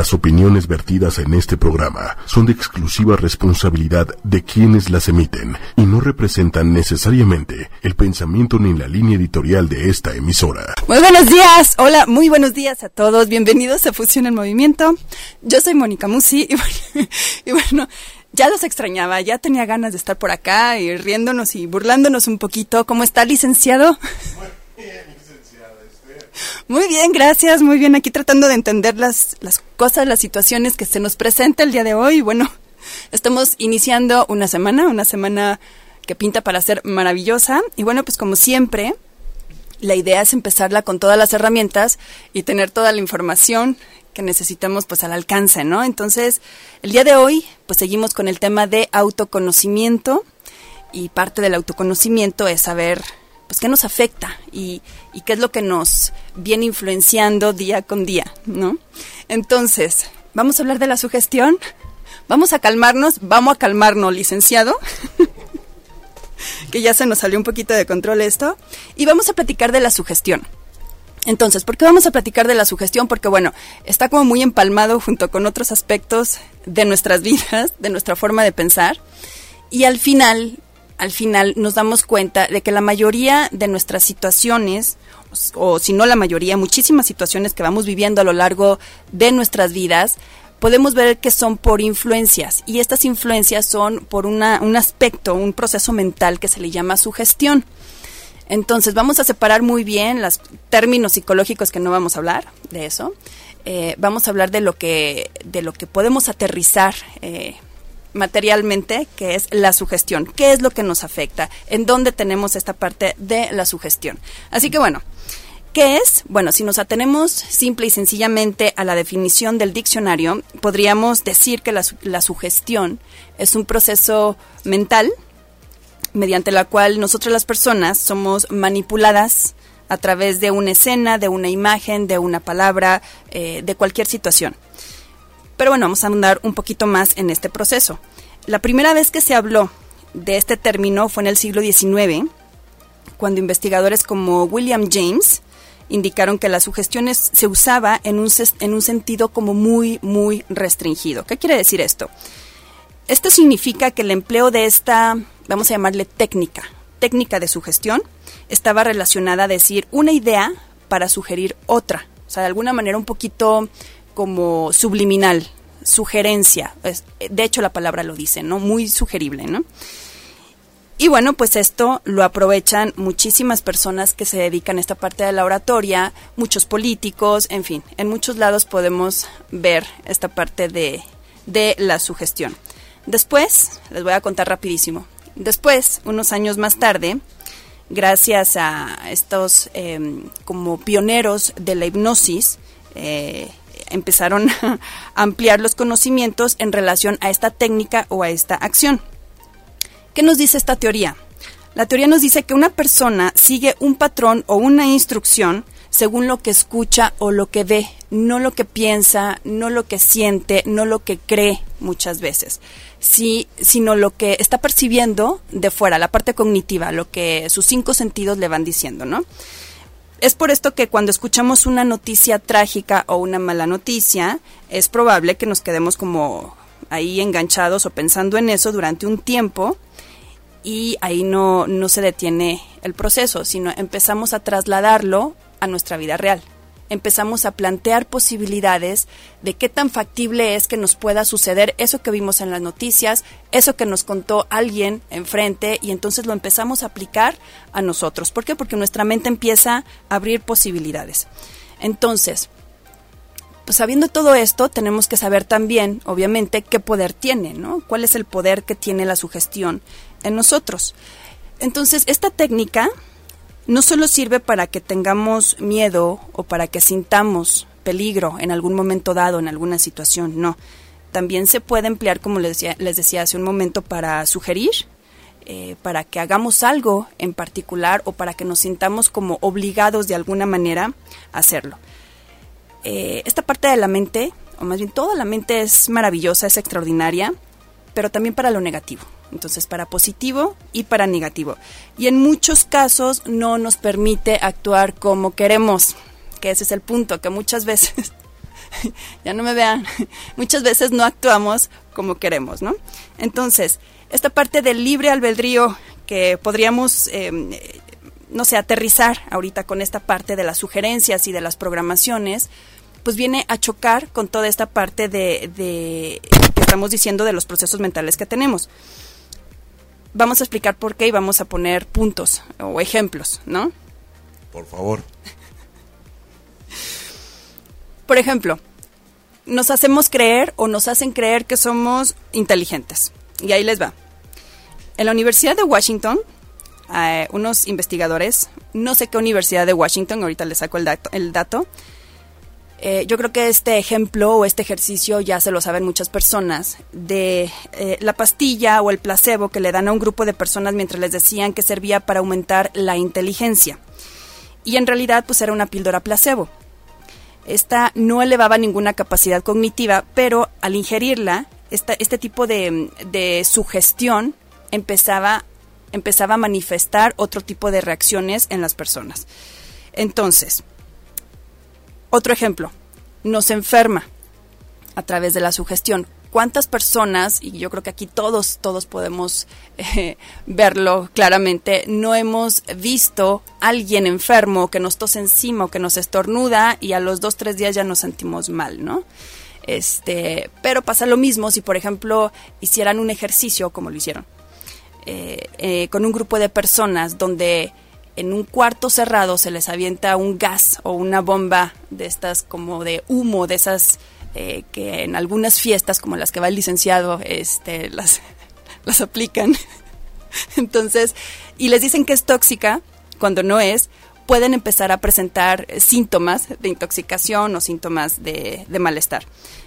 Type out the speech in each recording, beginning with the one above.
Las opiniones vertidas en este programa son de exclusiva responsabilidad de quienes las emiten y no representan necesariamente el pensamiento ni la línea editorial de esta emisora. Muy buenos días, hola, muy buenos días a todos, bienvenidos a Fusión en Movimiento. Yo soy Mónica Musi y bueno, y bueno ya los extrañaba, ya tenía ganas de estar por acá y riéndonos y burlándonos un poquito. ¿Cómo está, licenciado? Licenciada. Muy bien, gracias, muy bien. Aquí tratando de entender las, las cosas, las situaciones que se nos presenta el día de hoy. Bueno, estamos iniciando una semana, una semana que pinta para ser maravillosa. Y bueno, pues como siempre, la idea es empezarla con todas las herramientas y tener toda la información que necesitamos pues al alcance, ¿no? Entonces, el día de hoy pues seguimos con el tema de autoconocimiento y parte del autoconocimiento es saber pues qué nos afecta y, y qué es lo que nos viene influenciando día con día, ¿no? Entonces, vamos a hablar de la sugestión, vamos a calmarnos, vamos a calmarnos, licenciado. que ya se nos salió un poquito de control esto, y vamos a platicar de la sugestión. Entonces, ¿por qué vamos a platicar de la sugestión? Porque, bueno, está como muy empalmado junto con otros aspectos de nuestras vidas, de nuestra forma de pensar. Y al final, al final nos damos cuenta de que la mayoría de nuestras situaciones, o, si no la mayoría, muchísimas situaciones que vamos viviendo a lo largo de nuestras vidas, podemos ver que son por influencias. Y estas influencias son por un aspecto, un proceso mental que se le llama sugestión. Entonces vamos a separar muy bien los términos psicológicos que no vamos a hablar de eso. Eh, vamos a hablar de lo que de lo que podemos aterrizar eh, materialmente, que es la sugestión. ¿Qué es lo que nos afecta? ¿En dónde tenemos esta parte de la sugestión? Así que bueno. ¿Qué es? Bueno, si nos atenemos simple y sencillamente a la definición del diccionario, podríamos decir que la, la sugestión es un proceso mental mediante la cual nosotros las personas somos manipuladas a través de una escena, de una imagen, de una palabra, eh, de cualquier situación. Pero bueno, vamos a andar un poquito más en este proceso. La primera vez que se habló de este término fue en el siglo XIX, cuando investigadores como William James indicaron que la sugestión se usaba en un, en un sentido como muy, muy restringido. ¿Qué quiere decir esto? Esto significa que el empleo de esta vamos a llamarle técnica, técnica de sugestión, estaba relacionada a decir una idea para sugerir otra. O sea, de alguna manera un poquito como subliminal, sugerencia. de hecho, la palabra lo dice, ¿no? Muy sugerible, ¿no? Y bueno, pues esto lo aprovechan muchísimas personas que se dedican a esta parte de la oratoria, muchos políticos, en fin, en muchos lados podemos ver esta parte de, de la sugestión. Después, les voy a contar rapidísimo. Después, unos años más tarde, gracias a estos em, como pioneros de la hipnosis, eh, empezaron a ampliar los conocimientos en relación a esta técnica o a esta acción. ¿Qué nos dice esta teoría? La teoría nos dice que una persona sigue un patrón o una instrucción según lo que escucha o lo que ve, no lo que piensa, no lo que siente, no lo que cree muchas veces sino lo que está percibiendo de fuera, la parte cognitiva, lo que sus cinco sentidos le van diciendo, ¿no? Es por esto que cuando escuchamos una noticia trágica o una mala noticia, es probable que nos quedemos como ahí enganchados o pensando en eso durante un tiempo y ahí no, no se detiene el proceso, sino empezamos a trasladarlo a nuestra vida real empezamos a plantear posibilidades de qué tan factible es que nos pueda suceder eso que vimos en las noticias, eso que nos contó alguien enfrente y entonces lo empezamos a aplicar a nosotros. ¿Por qué? Porque nuestra mente empieza a abrir posibilidades. Entonces, pues sabiendo todo esto, tenemos que saber también, obviamente, qué poder tiene, ¿no? ¿Cuál es el poder que tiene la sugestión en nosotros? Entonces, esta técnica no solo sirve para que tengamos miedo o para que sintamos peligro en algún momento dado, en alguna situación, no. También se puede emplear, como les decía, les decía hace un momento, para sugerir, eh, para que hagamos algo en particular o para que nos sintamos como obligados de alguna manera a hacerlo. Eh, esta parte de la mente, o más bien toda la mente es maravillosa, es extraordinaria, pero también para lo negativo. Entonces, para positivo y para negativo. Y en muchos casos no nos permite actuar como queremos, que ese es el punto, que muchas veces ya no me vean. Muchas veces no actuamos como queremos, ¿no? Entonces, esta parte del libre albedrío que podríamos, em, no sé, aterrizar ahorita con esta parte de las sugerencias y de las programaciones, pues viene a chocar con toda esta parte de, estamos diciendo de los procesos mentales que tenemos. Vamos a explicar por qué y vamos a poner puntos o ejemplos, ¿no? Por favor. Por ejemplo, nos hacemos creer o nos hacen creer que somos inteligentes. Y ahí les va. En la Universidad de Washington, eh, unos investigadores, no sé qué universidad de Washington, ahorita les saco el dato, el dato eh, yo creo que este ejemplo o este ejercicio ya se lo saben muchas personas, de eh, la pastilla o el placebo que le dan a un grupo de personas mientras les decían que servía para aumentar la inteligencia. Y en realidad pues era una píldora placebo. Esta no elevaba ninguna capacidad cognitiva, pero al ingerirla, este tipo de, de sugestión empezaba, empezaba a manifestar otro tipo de reacciones en las personas. Entonces, otro ejemplo, nos enferma a través de la sugestión. ¿Cuántas personas, y yo creo que aquí todos, todos podemos eh, verlo claramente, no hemos visto a alguien enfermo que nos tose encima o que nos estornuda y a los dos, tres días ya nos sentimos mal, ¿no? Este, pero pasa lo mismo si, por ejemplo, hicieran un ejercicio como lo hicieron, eh, eh, con un grupo de personas donde en un cuarto cerrado se les avienta un gas o una bomba de estas como de humo, de esas eh, que en algunas fiestas como las que va el licenciado este, las, las aplican. Entonces, y les dicen que es tóxica cuando no es, pueden empezar a presentar síntomas de intoxicación o síntomas de, malestar.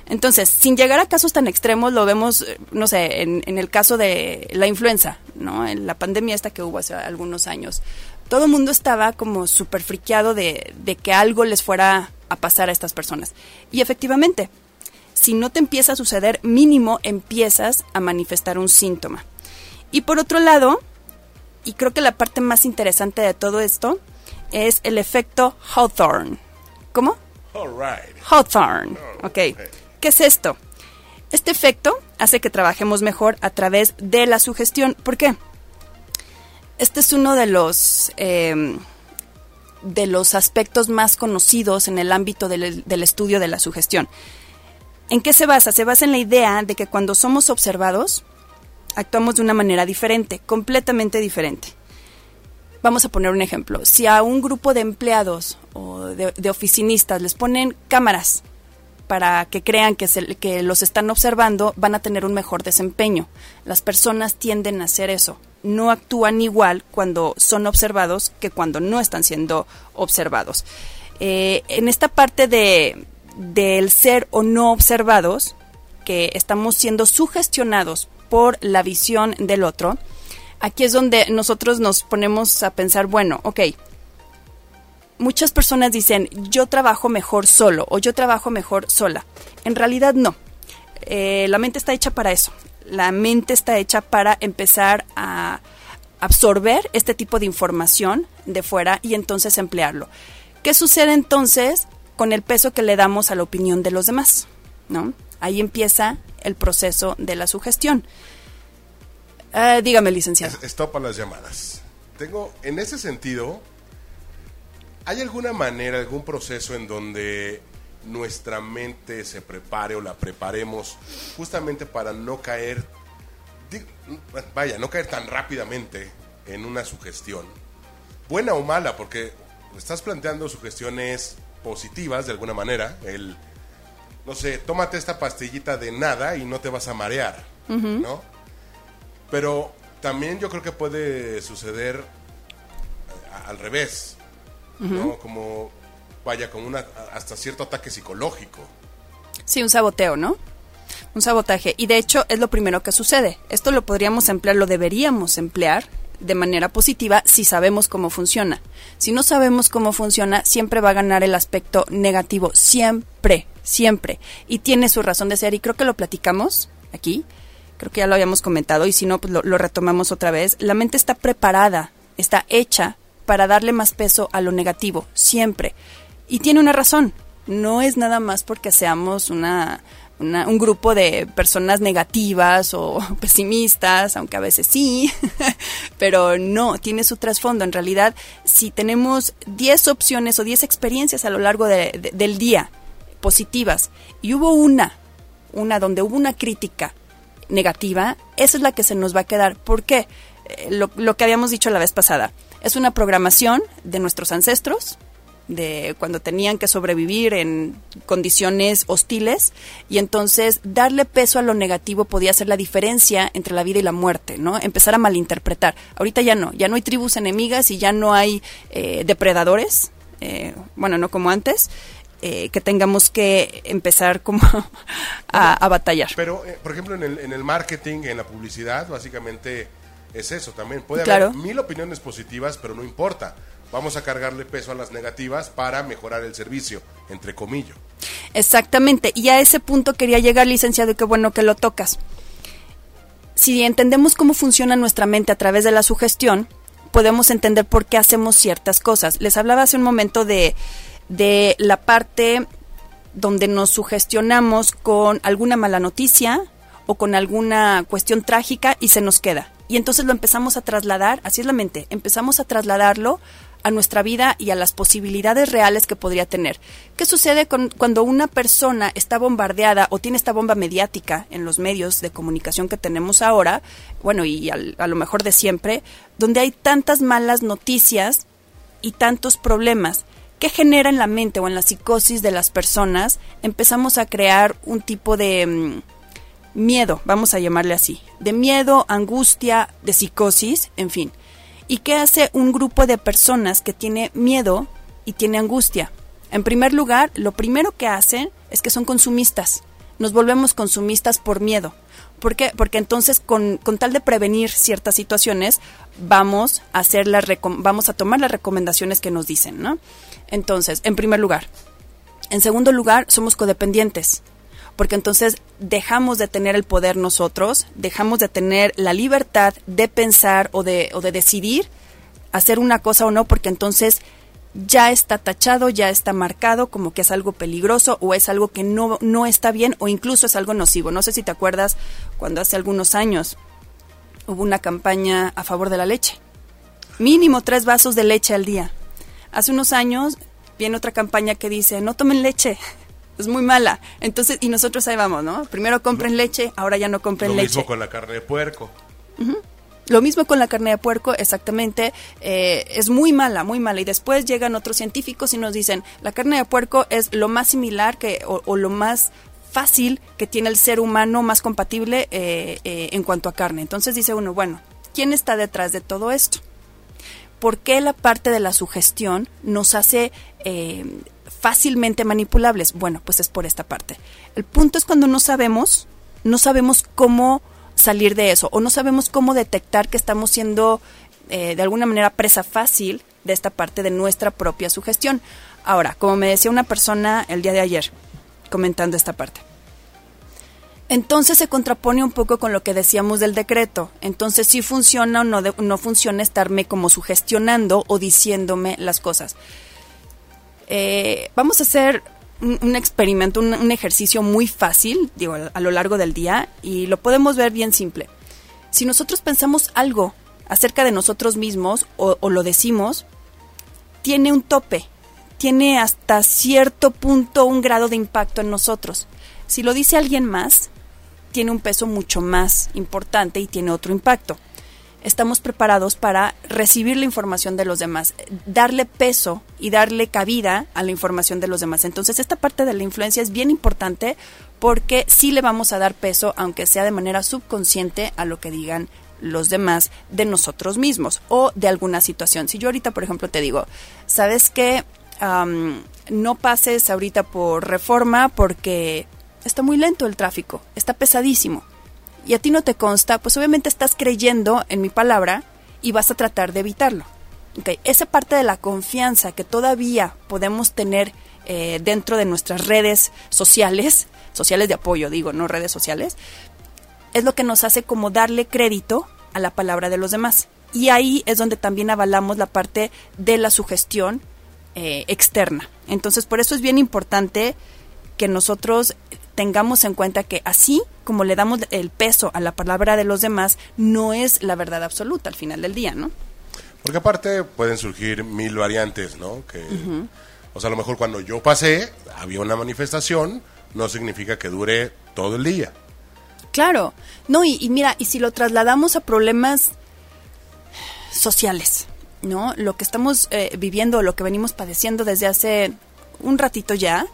Entonces, sin llegar a casos tan extremos, lo vemos, no sé, en, en, el caso de la influenza, ¿no? En la pandemia esta que hubo hace algunos años todo el mundo estaba como súper friqueado de, de que algo les fuera a pasar a estas personas. Y efectivamente, si no te empieza a suceder, mínimo empiezas a manifestar un síntoma. Y por otro lado, y creo que la parte más interesante de todo esto, es el efecto Hawthorne. ¿Cómo? Hawthorne. Ok. ¿Qué es esto? Este efecto hace que trabajemos mejor a través de la sugestión. ¿Por qué? Este es uno de los, em, de los aspectos más conocidos en el ámbito del, del estudio de la sugestión. ¿En qué se basa? Se basa en la idea de que cuando somos observados, actuamos de una manera diferente, completamente diferente. Vamos a poner un ejemplo. Si a un grupo de empleados o de, oficinistas les ponen cámaras para que crean que, que los están observando, van a tener un mejor desempeño. Las personas tienden a hacer eso no actúan igual cuando son observados que cuando no están siendo observados. Eh, en esta parte de del ser o no observados, que estamos siendo sugestionados por la visión del otro, aquí es donde nosotros nos ponemos a pensar, bueno, ok, muchas personas dicen, yo trabajo mejor solo o yo trabajo mejor sola. En realidad no. Eh, la mente está hecha para eso la mente está hecha para empezar a absorber este tipo de información de fuera y entonces emplearlo. ¿Qué sucede entonces con el peso que le damos a la opinión de los demás? ¿No? Ahí empieza el proceso de la sugestión. Eh, dígame, licenciado. Estopa las llamadas. Tengo, en ese sentido, ¿hay alguna manera, algún proceso en donde nuestra mente se prepare o la preparemos justamente para no caer, vaya, no caer tan rápidamente en una sugestión, buena o mala, porque estás planteando sugestiones positivas de alguna manera, el, no sé, tómate esta pastillita de nada y no te vas a marear, ¿no? Pero también yo creo que puede suceder al revés, ¿no? Como vaya, con una, hasta cierto ataque psicológico. Sí, un saboteo, ¿no? Un sabotaje. Y de hecho es lo primero que sucede. Esto lo podríamos emplear, lo deberíamos emplear de manera positiva si sabemos cómo funciona. Si no sabemos cómo funciona, siempre va a ganar el aspecto negativo. Siempre, siempre. Y tiene su razón de ser. Y creo que lo platicamos aquí. Creo que ya lo habíamos comentado. Y si no, pues lo, lo retomamos otra vez. La mente está preparada, está hecha para darle más peso a lo negativo. Siempre. Y tiene una razón. no es nada más porque seamos una, un grupo de personas negativas o pesimistas, aunque a veces sí, pero no, tiene su trasfondo. En realidad, si tenemos 10 opciones o 10 experiencias a lo largo del día positivas y hubo una, una donde hubo una crítica negativa, esa es la que se nos va a quedar. ¿Por qué? Eh, lo que habíamos dicho la vez pasada. Es una programación de nuestros ancestros, de cuando tenían que sobrevivir en condiciones hostiles y entonces darle peso a lo negativo podía ser la diferencia entre la vida y la muerte, ¿no? Empezar a malinterpretar. Ahorita ya no, ya no hay tribus enemigas y ya no hay eh, depredadores, eh, bueno, no como antes. Eh, que tengamos que empezar como a, batallar. Pero, por ejemplo, en el, en el marketing, en la publicidad, básicamente es eso también. Puede haber mil opiniones positivas, pero no importa vamos a cargarle peso a las negativas para mejorar el servicio, entre comillas. Exactamente, y a ese punto quería llegar, licenciado, y qué bueno que lo tocas. Si entendemos cómo funciona nuestra mente a través de la sugestión, podemos entender por qué hacemos ciertas cosas. Les hablaba hace un momento de, de la parte donde nos sugestionamos con alguna mala noticia o con alguna cuestión trágica y se nos queda. Y entonces lo empezamos a trasladar, así es la mente, empezamos a trasladarlo a nuestra vida y a las posibilidades reales que podría tener. ¿Qué sucede con, cuando una persona está bombardeada o tiene esta bomba mediática en los medios de comunicación que tenemos ahora, bueno, y a lo mejor de siempre, donde hay tantas malas noticias y tantos problemas? ¿Qué genera en la mente o en la psicosis de las personas? Empezamos a crear un tipo de mm, miedo, vamos a llamarle así, de miedo, angustia, de psicosis, en fin. ¿Y qué hace un grupo de personas que tiene miedo y tiene angustia? En primer lugar, lo primero que hacen es que son consumistas. Nos volvemos consumistas por miedo. ¿Por qué? Porque entonces, con, tal de prevenir ciertas situaciones, vamos a, hacer las vamos a tomar las recomendaciones que nos dicen, ¿no? Entonces, en primer lugar. En segundo lugar, somos codependientes porque entonces dejamos de tener el poder nosotros, dejamos de tener la libertad de pensar o de, o de decidir hacer una cosa o no, porque entonces ya está tachado, ya está marcado como que es algo peligroso o es algo que no, no está bien o incluso es algo nocivo. No sé si te acuerdas cuando hace algunos años hubo una campaña a favor de la leche. Mínimo tres vasos de leche al día. Hace unos años viene otra campaña que dice, no tomen leche, es muy mala. Entonces, y nosotros ahí vamos, ¿no? Primero compren leche, ahora ya no compren leche. Lo mismo con la carne de puerco. Lo mismo con la carne de puerco, exactamente, eh, es muy mala, muy mala. Y después llegan otros científicos y nos dicen, la carne de puerco es lo más similar que, o, lo más fácil que tiene el ser humano, más compatible eh, eh, en cuanto a carne. Entonces dice uno, bueno, ¿quién está detrás de todo esto? ¿Por qué la parte de la sugestión nos hace fácilmente manipulables? Bueno, pues es por esta parte. El punto es cuando no sabemos, no sabemos cómo salir de eso o no sabemos cómo detectar que estamos siendo eh, de alguna manera presa fácil de esta parte de nuestra propia sugestión. Ahora, como me decía una persona el día de ayer, comentando esta parte. Entonces se contrapone un poco con lo que decíamos del decreto. Entonces si funciona o no, no funciona estarme como sugestionando o diciéndome las cosas. Eh, vamos a hacer un, experimento, un, ejercicio muy fácil, digo, a, lo largo del día, y lo podemos ver bien simple. Si nosotros pensamos algo acerca de nosotros mismos o, o lo decimos, tiene un tope, tiene hasta cierto punto un grado de impacto en nosotros. Si lo dice alguien más, tiene un peso mucho más importante y tiene otro impacto estamos preparados para recibir la información de los demás, darle peso y darle cabida a la información de los demás. Entonces, esta parte de la influencia es bien importante porque sí le vamos a dar peso, aunque sea de manera subconsciente, a lo que digan los demás de nosotros mismos o de alguna situación. Si yo ahorita, por ejemplo, te digo, ¿sabes qué? no pases ahorita por reforma porque está muy lento el tráfico, está pesadísimo y a ti no te consta, pues obviamente estás creyendo en mi palabra y vas a tratar de evitarlo. Okay. Esa parte de la confianza que todavía podemos tener eh, dentro de nuestras redes sociales, sociales de apoyo, digo, no redes sociales, es lo que nos hace como darle crédito a la palabra de los demás. Y ahí es donde también avalamos la parte de la sugestión eh, externa. Entonces, por eso es bien importante que nosotros tengamos en cuenta que así como le damos el peso a la palabra de los demás, no es la verdad absoluta al final del día, ¿no? Porque aparte pueden surgir mil variantes, ¿no? Que, O sea, a lo mejor cuando yo pasé, había una manifestación, no significa que dure todo el día. Claro, no, y, mira, y si lo trasladamos a problemas sociales, ¿no? Lo que estamos eh, viviendo, lo que venimos padeciendo desde hace un ratito ya,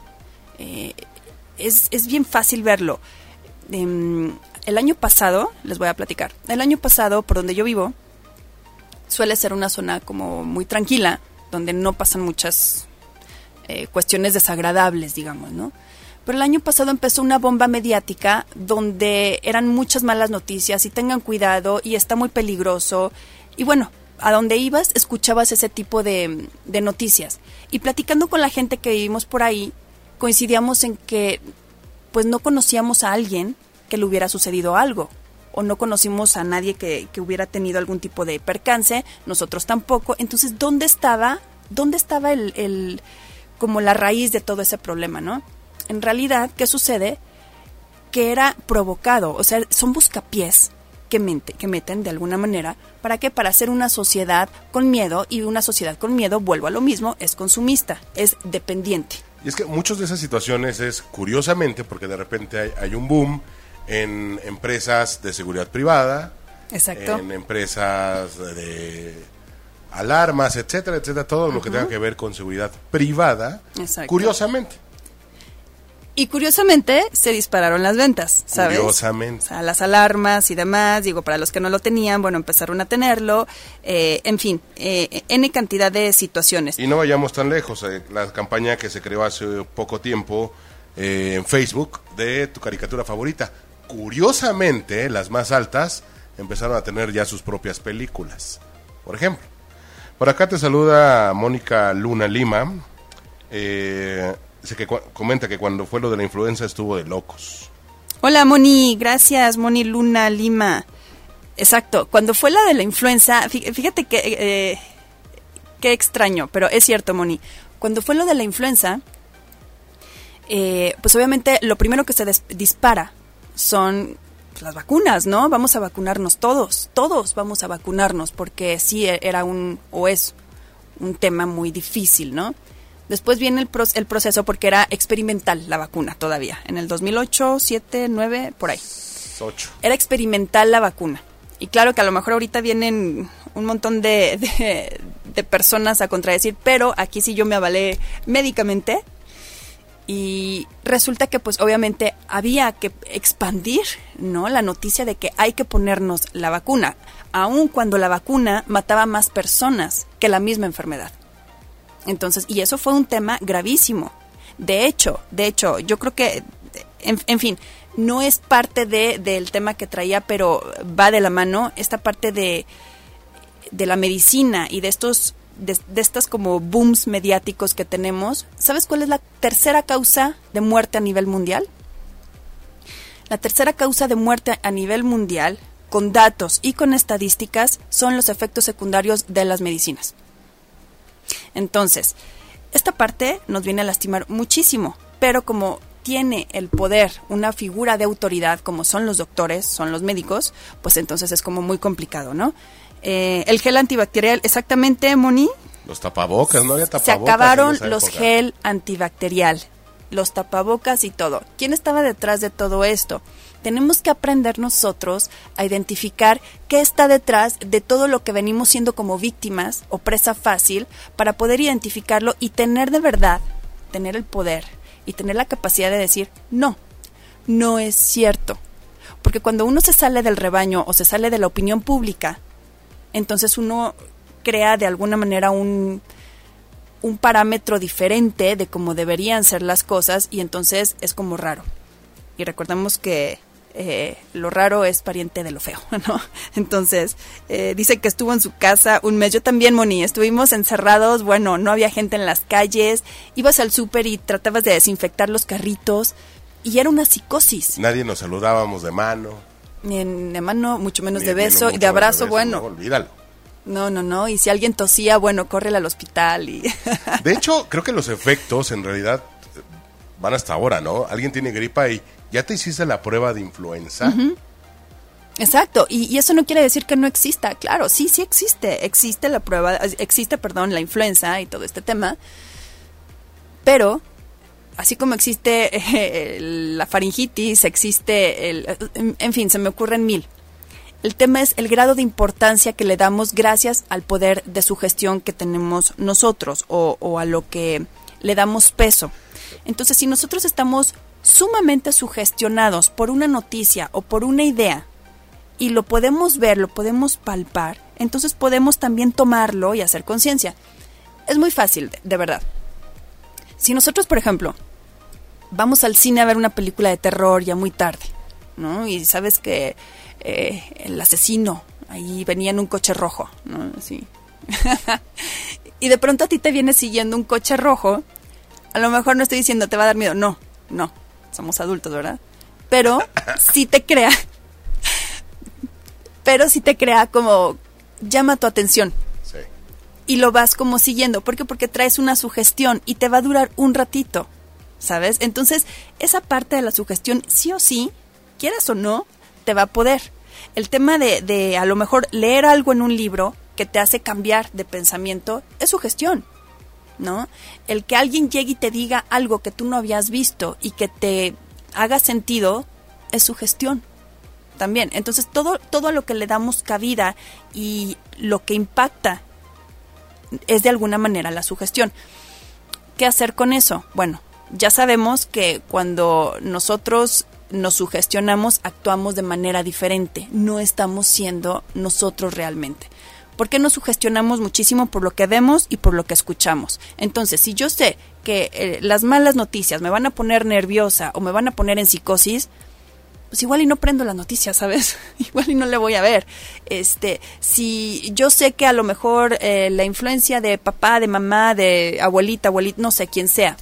eh, es, es, bien fácil verlo. Em, el año pasado, les voy a platicar, el año pasado, por donde yo vivo, suele ser una zona como muy tranquila, donde no pasan muchas eh, cuestiones desagradables, digamos, ¿no? Pero el año pasado empezó una bomba mediática donde eran muchas malas noticias y tengan cuidado y está muy peligroso. Y bueno, a donde ibas escuchabas ese tipo de, de noticias. Y platicando con la gente que vivimos por ahí, coincidíamos en que pues no conocíamos a alguien que le hubiera sucedido algo o no conocimos a nadie que, que, hubiera tenido algún tipo de percance, nosotros tampoco. Entonces, ¿dónde estaba, dónde estaba el, el, como la raíz de todo ese problema, no? En realidad, ¿qué sucede? Que era provocado, o sea, son buscapiés que, mente, que meten de alguna manera, ¿para qué? Para hacer una sociedad con miedo y una sociedad con miedo, vuelvo a lo mismo, es consumista, es dependiente. Y es que muchas de esas situaciones es curiosamente porque de repente hay, hay un boom en empresas de seguridad privada, Exacto. en empresas de alarmas, etcétera, etcétera, todo lo que tenga que ver con seguridad privada, Exacto. curiosamente. Y curiosamente se dispararon las ventas, ¿sabes? Curiosamente. O sea, las alarmas y demás, digo, para los que no lo tenían, bueno, empezaron a tenerlo, eh, en fin, eh, N cantidad de situaciones. Y no vayamos tan lejos, eh, la campaña que se creó hace poco tiempo eh, en Facebook de tu caricatura favorita. Curiosamente, las más altas empezaron a tener ya sus propias películas, por ejemplo. Por acá te saluda Mónica Luna Lima. Eh, que comenta que cuando fue lo de la influenza estuvo de locos. Hola Moni, gracias Moni Luna Lima. Exacto, cuando fue la de la influenza, fí- fíjate que eh, qué extraño, pero es cierto Moni. Cuando fue lo de la influenza, eh, pues obviamente lo primero que se dispara son pues, las vacunas, ¿no? Vamos a vacunarnos todos, todos vamos a vacunarnos, porque sí e- era un, o es un tema muy difícil, ¿no? Después viene el, pro- el proceso porque era experimental la vacuna todavía, en el 2008, 7, 9, por ahí. Ocho. Era experimental la vacuna. Y claro que a lo mejor ahorita vienen un montón de, de, de personas a contradecir, pero aquí sí yo me avalé médicamente y resulta que pues obviamente había que expandir no la noticia de que hay que ponernos la vacuna aun cuando la vacuna mataba más personas que la misma enfermedad entonces y eso fue un tema gravísimo de hecho de hecho yo creo que en, en fin no es parte de, del tema que traía pero va de la mano esta parte de de la medicina y de estos de, de estas como booms mediáticos que tenemos, ¿sabes cuál es la tercera causa de muerte a nivel mundial? La tercera causa de muerte a nivel mundial, con datos y con estadísticas, son los efectos secundarios de las medicinas. Entonces, esta parte nos viene a lastimar muchísimo, pero como tiene el poder una figura de autoridad como son los doctores, son los médicos, pues entonces es como muy complicado, ¿no? Eh, el gel antibacterial, exactamente, Moni, Los tapabocas, no había tapabocas. se acabaron los época. gel antibacterial, los tapabocas y todo. ¿Quién estaba detrás de todo esto? Tenemos que aprender nosotros a identificar qué está detrás de todo lo que venimos siendo como víctimas o presa fácil para poder identificarlo y tener de verdad, tener el poder y tener la capacidad de decir, no, no es cierto. Porque cuando uno se sale del rebaño o se sale de la opinión pública, entonces uno crea de alguna manera un, un parámetro diferente de cómo deberían ser las cosas y entonces es como raro. Y recordemos que eh, lo raro es pariente de lo feo, ¿no? Entonces, eh, dice que estuvo en su casa un mes. Yo también, Moni, estuvimos encerrados, bueno, no había gente en las calles, ibas al súper y tratabas de desinfectar los carritos y era una psicosis. Nadie nos saludábamos de mano. Ni en de mano, mucho menos ni- de beso y de abrazo, beso, bueno. no, olvídalo. No, no, no. Y si alguien tosía, bueno, córrele al hospital y... De hecho, creo que los efectos en realidad van hasta ahora, ¿no? Alguien tiene gripa y ya te hiciste la prueba de influenza. Exacto, y, eso no quiere decir que no exista, claro, sí, sí existe, existe la prueba, existe, perdón, la influenza y todo este tema, pero así como existe eh, la faringitis, existe el, en fin, se me ocurren mil. El tema es el grado de importancia que le damos gracias al poder de sugestión que tenemos nosotros o, o a lo que le damos peso. Entonces, si nosotros estamos sumamente sugestionados por una noticia o por una idea, y lo podemos ver, lo podemos palpar, entonces podemos también tomarlo y hacer conciencia. Es muy fácil, de, verdad. Si nosotros, por ejemplo, vamos al cine a ver una película de terror ya muy tarde, ¿no? Y sabes que eh, el asesino ahí venía en un coche rojo, ¿no? Así. y de pronto a ti te viene siguiendo un coche rojo, a lo mejor no estoy diciendo te va a dar miedo, no, no, somos adultos, ¿verdad? Pero si te crea pero sí te crea como llama tu atención. Sí. Y lo vas como siguiendo. ¿Por qué? Porque traes una sugestión y te va a durar un ratito. ¿Sabes? Entonces, esa parte de la sugestión, sí o sí, quieras o no, te va a poder. El tema de, de a lo mejor leer algo en un libro que te hace cambiar de pensamiento es sugestión. ¿No? El que alguien llegue y te diga algo que tú no habías visto y que te haga sentido es sugestión también. Entonces, todo, todo lo que le damos cabida y lo que impacta es de alguna manera la sugestión. ¿Qué hacer con eso? Bueno, ya sabemos que cuando nosotros nos sugestionamos, actuamos de manera diferente, no estamos siendo nosotros realmente. ¿Por qué nos sugestionamos muchísimo por lo que vemos y por lo que escuchamos? Entonces, si yo sé que eh, las malas noticias me van a poner nerviosa o me van a poner en psicosis, pues igual y no prendo las noticias, ¿sabes? igual y no le voy a ver. Este, si yo sé que a lo mejor eh, la influencia de papá, de mamá, de abuelita, abuelita, no sé quién sea,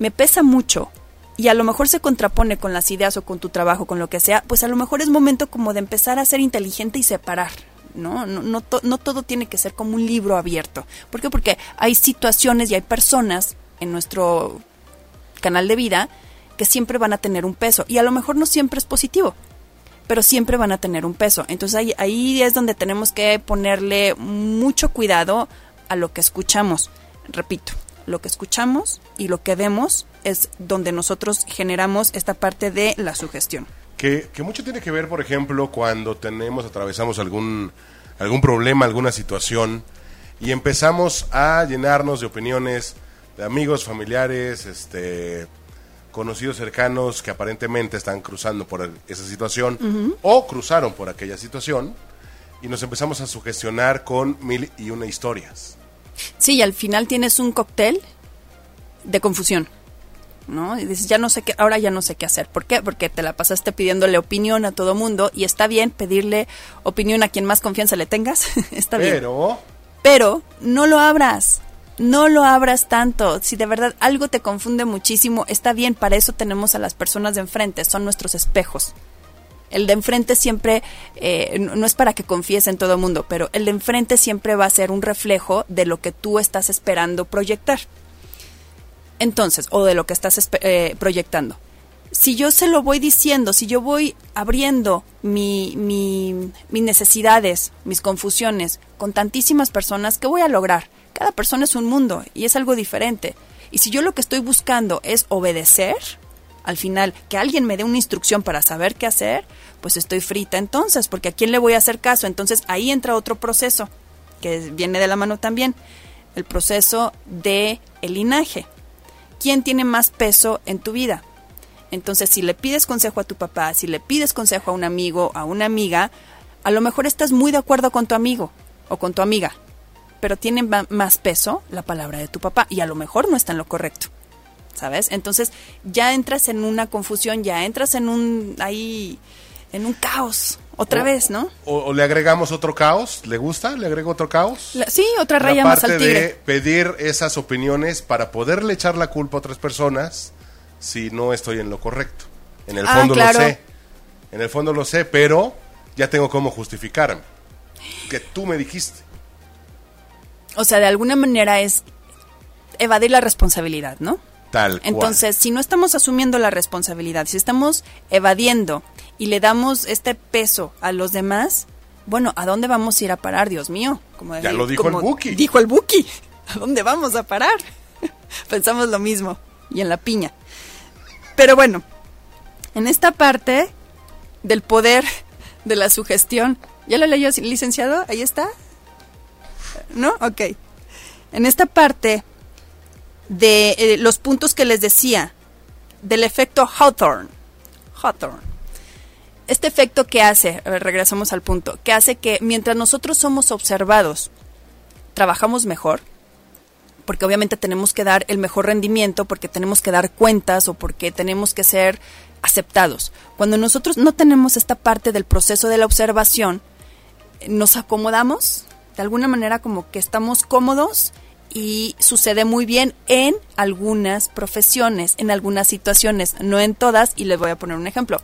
me pesa mucho y a lo mejor se contrapone con las ideas o con tu trabajo, con lo que sea, pues a lo mejor es momento como de empezar a ser inteligente y separar. ¿No? No, no, to, no todo tiene que ser como un libro abierto. ¿Por qué? Porque hay situaciones y hay personas en nuestro canal de vida que siempre van a tener un peso. Y a lo mejor no siempre es positivo, pero siempre van a tener un peso. Entonces ahí, ahí es donde tenemos que ponerle mucho cuidado a lo que escuchamos. Repito, lo que escuchamos y lo que vemos es donde nosotros generamos esta parte de la sugestión. Que, que mucho tiene que ver, por ejemplo, cuando tenemos, atravesamos algún, algún problema, alguna situación, y empezamos a llenarnos de opiniones de amigos, familiares, este, conocidos cercanos que aparentemente están cruzando por esa situación uh -huh. o cruzaron por aquella situación y nos empezamos a sugestionar con mil y una historias. Sí, y al final tienes un cóctel de confusión. ¿No? Y dices, ya no sé qué, ahora ya no sé qué hacer. ¿Por qué? Porque te la pasaste pidiéndole opinión a todo mundo y está bien pedirle opinión a quien más confianza le tengas. está Pero... bien. Pero no lo abras no lo abras tanto. Si de verdad algo te confunde muchísimo, está bien, para eso tenemos a las personas de enfrente, son nuestros espejos. El de enfrente siempre, eh, no es para que confíes en todo el mundo, pero el de enfrente siempre va a ser un reflejo de lo que tú estás esperando proyectar. Entonces, o de lo que estás eh, proyectando. Si yo se lo voy diciendo, si yo voy abriendo mi, mi, mis necesidades, mis confusiones con tantísimas personas, ¿qué voy a lograr? Cada persona es un mundo y es algo diferente. Y si yo lo que estoy buscando es obedecer, al final, que alguien me dé una instrucción para saber qué hacer, pues estoy frita entonces, porque a quién le voy a hacer caso. Entonces ahí entra otro proceso, que viene de la mano también, el proceso de el linaje. ¿Quién tiene más peso en tu vida? Entonces, si le pides consejo a tu papá, si le pides consejo a un amigo, a una amiga, a lo mejor estás muy de acuerdo con tu amigo o con tu amiga, pero tiene más peso la palabra de tu papá y a lo mejor no está en lo correcto. ¿Sabes? Entonces ya entras en una confusión, ya entras en un ahí en un caos otra o, vez, ¿no? O, o, le agregamos otro caos, ¿le gusta? ¿Le agrego otro caos? La, sí, otra raya la más al tigre. de pedir esas opiniones para poderle echar la culpa a otras personas si no estoy en lo correcto. En el Ah, fondo claro. lo sé. En el fondo lo sé, pero ya tengo cómo justificarme. que tú me dijiste. O sea, de alguna manera es evadir la responsabilidad, ¿no? Tal cual. Entonces, si no estamos asumiendo la responsabilidad, si estamos evadiendo y le damos este peso a los demás, bueno, ¿a dónde vamos a ir a parar, Dios mío? Como ya lo dijo el Buki. Dijo el Buki. ¿A dónde vamos a parar? Pensamos lo mismo. Y en la piña. Pero bueno, en esta parte del poder de la sugestión, ¿ya lo leyó, licenciado? Ahí está. ¿No? Ok. En esta parte de eh, los puntos que les decía, del efecto Hawthorne. Hawthorne. Este efecto que hace, regresamos al punto, que hace que mientras nosotros somos observados, trabajamos mejor, porque obviamente tenemos que dar el mejor rendimiento, porque tenemos que dar cuentas o porque tenemos que ser aceptados. Cuando nosotros no tenemos esta parte del proceso de la observación, nos acomodamos, de alguna manera como que estamos cómodos y sucede muy bien en algunas profesiones, en algunas situaciones, no en todas, y les voy a poner un ejemplo.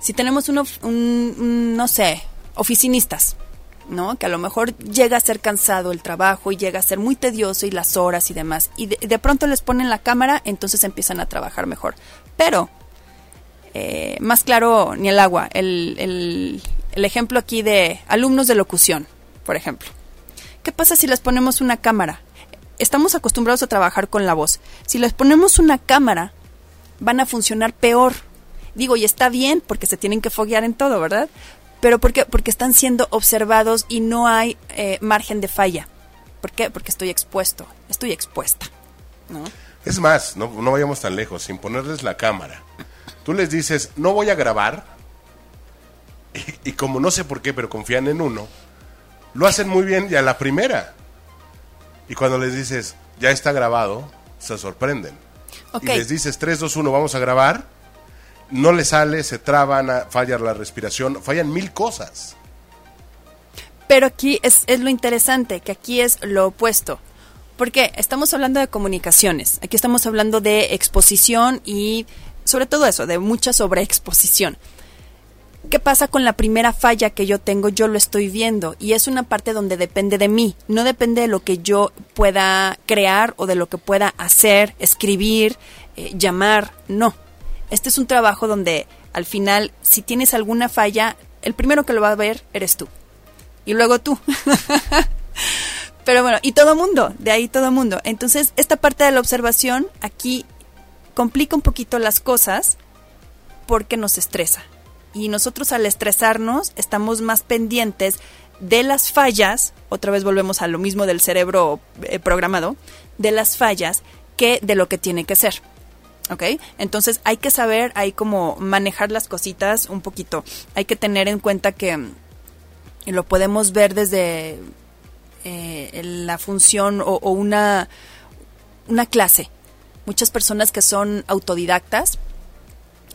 Si tenemos un, no sé, oficinistas, ¿no? Que a lo mejor llega a ser cansado el trabajo y llega a ser muy tedioso y las horas y demás, y de, pronto les ponen la cámara, entonces empiezan a trabajar mejor. Pero, eh, más claro, ni el agua, el, el, el ejemplo aquí de alumnos de locución, por ejemplo. ¿Qué pasa si les ponemos una cámara? Estamos acostumbrados a trabajar con la voz. Si les ponemos una cámara, van a funcionar peor. Digo, y está bien porque se tienen que foguear en todo, ¿verdad? Pero ¿por qué? Porque están siendo observados y no hay eh, margen de falla. ¿Por qué? Porque estoy expuesto, estoy expuesta. ¿no? Es más, no, no vayamos tan lejos, sin ponerles la cámara. Tú les dices, no voy a grabar, y, y como no sé por qué, pero confían en uno, lo hacen muy bien y a la primera. Y cuando les dices, ya está grabado, se sorprenden. Y les dices, 3, 2, 1, vamos a grabar, no le sale, se traban, falla la respiración, fallan mil cosas. Pero aquí es, es lo interesante, que aquí es lo opuesto. Porque estamos hablando de comunicaciones, aquí estamos hablando de exposición y sobre todo eso, de mucha sobreexposición. ¿Qué pasa con la primera falla que yo tengo? Yo lo estoy viendo y es una parte donde depende de mí, no depende de lo que yo pueda crear o de lo que pueda hacer, escribir, eh, llamar, no. Este es un trabajo donde al final, si tienes alguna falla, el primero que lo va a ver eres tú. Y luego tú. Pero bueno, y todo mundo, de ahí todo mundo. Entonces, esta parte de la observación aquí complica un poquito las cosas porque nos estresa y nosotros al estresarnos estamos más pendientes de las fallas, otra vez volvemos a lo mismo del cerebro eh, programado, de las fallas que de lo que tiene que ser. ¿Ok? Entonces hay que saber ahí cómo manejar las cositas un poquito. Hay que tener en cuenta que lo podemos ver desde eh, la función o, o una, una clase. Muchas personas que son autodidactas,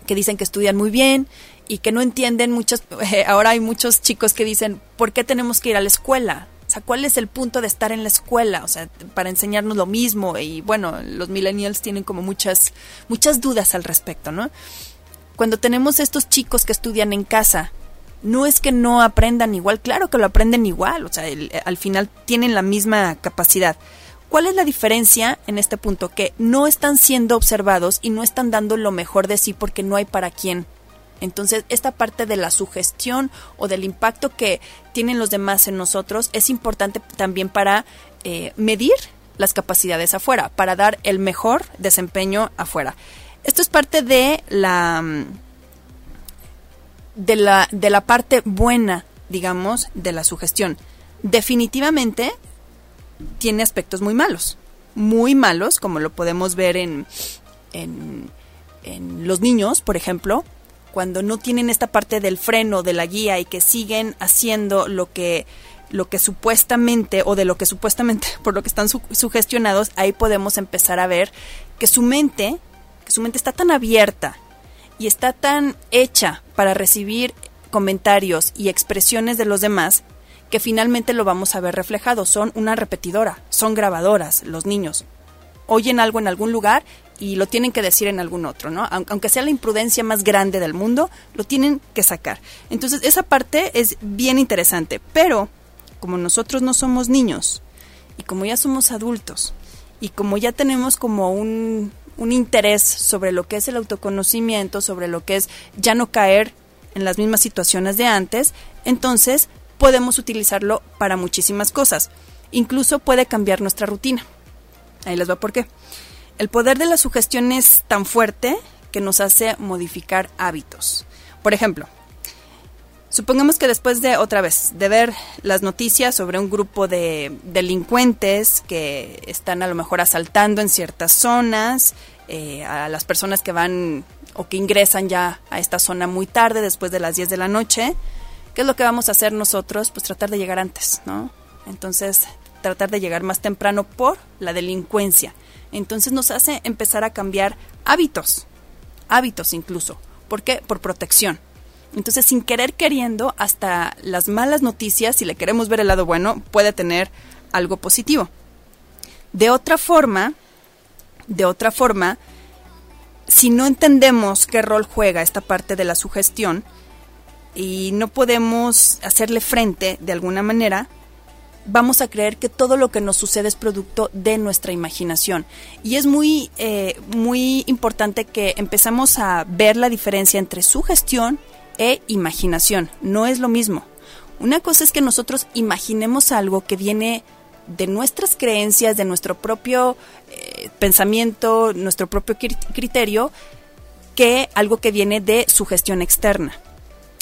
que dicen que estudian muy bien y que no entienden muchos, eh, ahora hay muchos chicos que dicen, ¿por qué tenemos que ir a la escuela? O sea, ¿cuál es el punto de estar en la escuela? O sea, para enseñarnos lo mismo y bueno, los millennials tienen como muchas muchas dudas al respecto, ¿no? Cuando tenemos estos chicos que estudian en casa, no es que no aprendan igual, claro que lo aprenden igual, o sea, al final tienen la misma capacidad. ¿Cuál es la diferencia en este punto? Que no están siendo observados y no están dando lo mejor de sí porque no hay para quién. Entonces, esta parte de la sugestión o del impacto que tienen los demás en nosotros es importante también para eh, medir las capacidades afuera, para dar el mejor desempeño afuera. Esto es parte de la de la, de la parte buena, digamos, de la sugestión. Definitivamente tiene aspectos muy malos, muy malos, como lo podemos ver en, en, en los niños, por ejemplo, cuando no tienen esta parte del freno, de la guía y que siguen haciendo lo que lo que supuestamente o de lo que supuestamente por lo que están sugestionados, ahí podemos empezar a ver que su mente, que su mente está tan abierta y está tan hecha para recibir comentarios y expresiones de los demás que finalmente lo vamos a ver reflejado. Son una repetidora, son grabadoras los niños. oyen algo en algún lugar y lo tienen que decir en algún otro, ¿no? Aunque sea la imprudencia más grande del mundo, lo tienen que sacar. Entonces, esa parte es bien interesante, pero como nosotros no somos niños y como ya somos adultos y como ya tenemos como un, un interés sobre lo que es el autoconocimiento, sobre lo que es ya no caer en las mismas situaciones de antes, entonces podemos utilizarlo para muchísimas cosas. Incluso puede cambiar nuestra rutina. Ahí les va por qué. El poder de la sugestión es tan fuerte que nos hace modificar hábitos. Por ejemplo, supongamos que después de otra vez de ver las noticias sobre un grupo de delincuentes que están a lo mejor asaltando en ciertas zonas, eh, a las personas que van o que ingresan ya a esta zona muy tarde, después de las 10 de la noche, ¿qué es lo que vamos a hacer nosotros? Pues tratar de llegar antes, ¿no? Entonces, tratar de llegar más temprano por la delincuencia. Entonces nos hace empezar a cambiar hábitos, hábitos incluso. ¿Por qué? Por protección. Entonces, sin querer queriendo, hasta las malas noticias, si le queremos ver el lado bueno, puede tener algo positivo. De otra forma, de otra forma, si no entendemos qué rol juega esta parte de la sugestión y no podemos hacerle frente de alguna manera, vamos a creer que todo lo que nos sucede es producto de nuestra imaginación. Y es muy, eh, muy importante que empezamos a ver la diferencia entre sugestión e imaginación. No es lo mismo. Una cosa es que nosotros imaginemos algo que viene de nuestras creencias, de nuestro propio eh, pensamiento, nuestro propio criterio, que algo que viene de sugestión externa.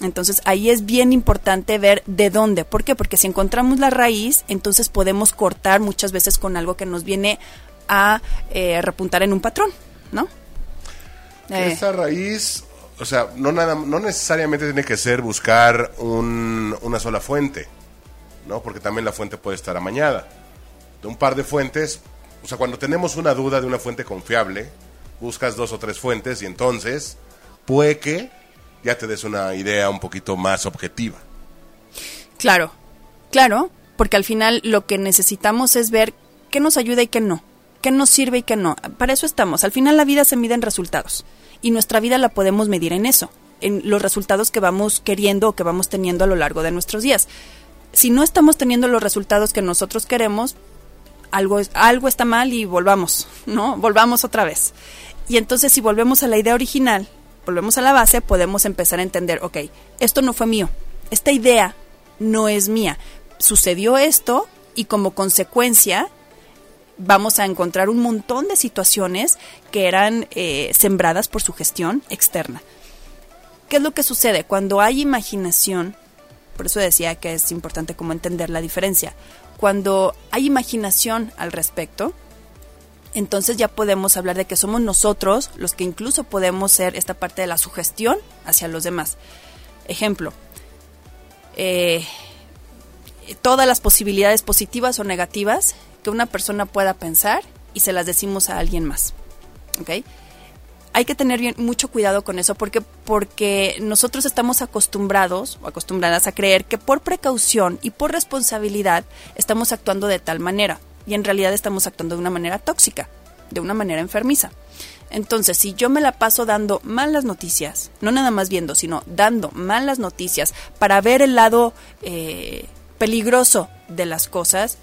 Entonces ahí es bien importante ver de dónde. ¿Por qué? Porque si encontramos la raíz, entonces podemos cortar muchas veces con algo que nos viene a eh, repuntar en un patrón, ¿no? Eh. Esa raíz, o sea, no, nada, no necesariamente tiene que ser buscar una sola fuente, ¿no? Porque también la fuente puede estar amañada. De un par de fuentes, o sea, cuando tenemos una duda de una fuente confiable, buscas dos o tres fuentes y entonces puede que ya te des una idea un poquito más objetiva. Claro, claro, porque al final lo que necesitamos es ver qué nos ayuda y qué no, qué nos sirve y qué no. Para eso estamos. Al final la vida se mide en resultados y nuestra vida la podemos medir en eso, en los resultados que vamos queriendo o que vamos teniendo a lo largo de nuestros días. Si no estamos teniendo los resultados que nosotros queremos, algo, algo está mal y volvamos, ¿no? Volvamos otra vez. Y entonces si volvemos a la idea original, volvemos a la base, podemos empezar a entender, ok, esto no fue mío, esta idea no es mía, sucedió esto y como consecuencia vamos a encontrar un montón de situaciones que eran eh, sembradas por su gestión externa. ¿Qué es lo que sucede? Cuando hay imaginación, por eso decía que es importante como entender la diferencia, cuando hay imaginación al respecto, entonces ya podemos hablar de que somos nosotros los que incluso podemos ser esta parte de la sugestión hacia los demás. Ejemplo, eh, todas las posibilidades positivas o negativas que una persona pueda pensar y se las decimos a alguien más. ¿Ok? Hay que tener mucho cuidado con eso porque, porque nosotros estamos acostumbrados o acostumbradas a creer que por precaución y por responsabilidad estamos actuando de tal manera y en realidad estamos actuando de una manera tóxica, de una manera enfermiza. Entonces, si yo me la paso dando malas noticias, no nada más viendo, sino dando malas noticias para ver el lado eh, peligroso de las cosas,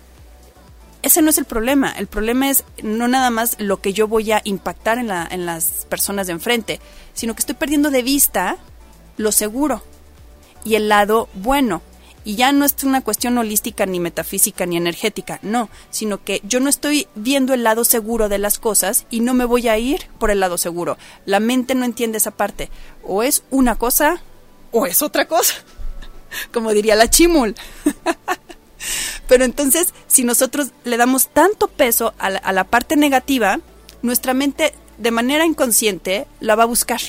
ese no es el problema. El problema es no nada más lo que yo voy a impactar en, la, en las personas de enfrente, sino que estoy perdiendo de vista lo seguro y el lado bueno. Y ya no es una cuestión holística, ni metafísica, ni energética, no, sino que yo no estoy viendo el lado seguro de las cosas y no me voy a ir por el lado seguro. La mente no entiende esa parte. O es una cosa o es otra cosa, como diría la chimul. Pero entonces, si nosotros le damos tanto peso a la, parte negativa, nuestra mente de manera inconsciente la va a buscar.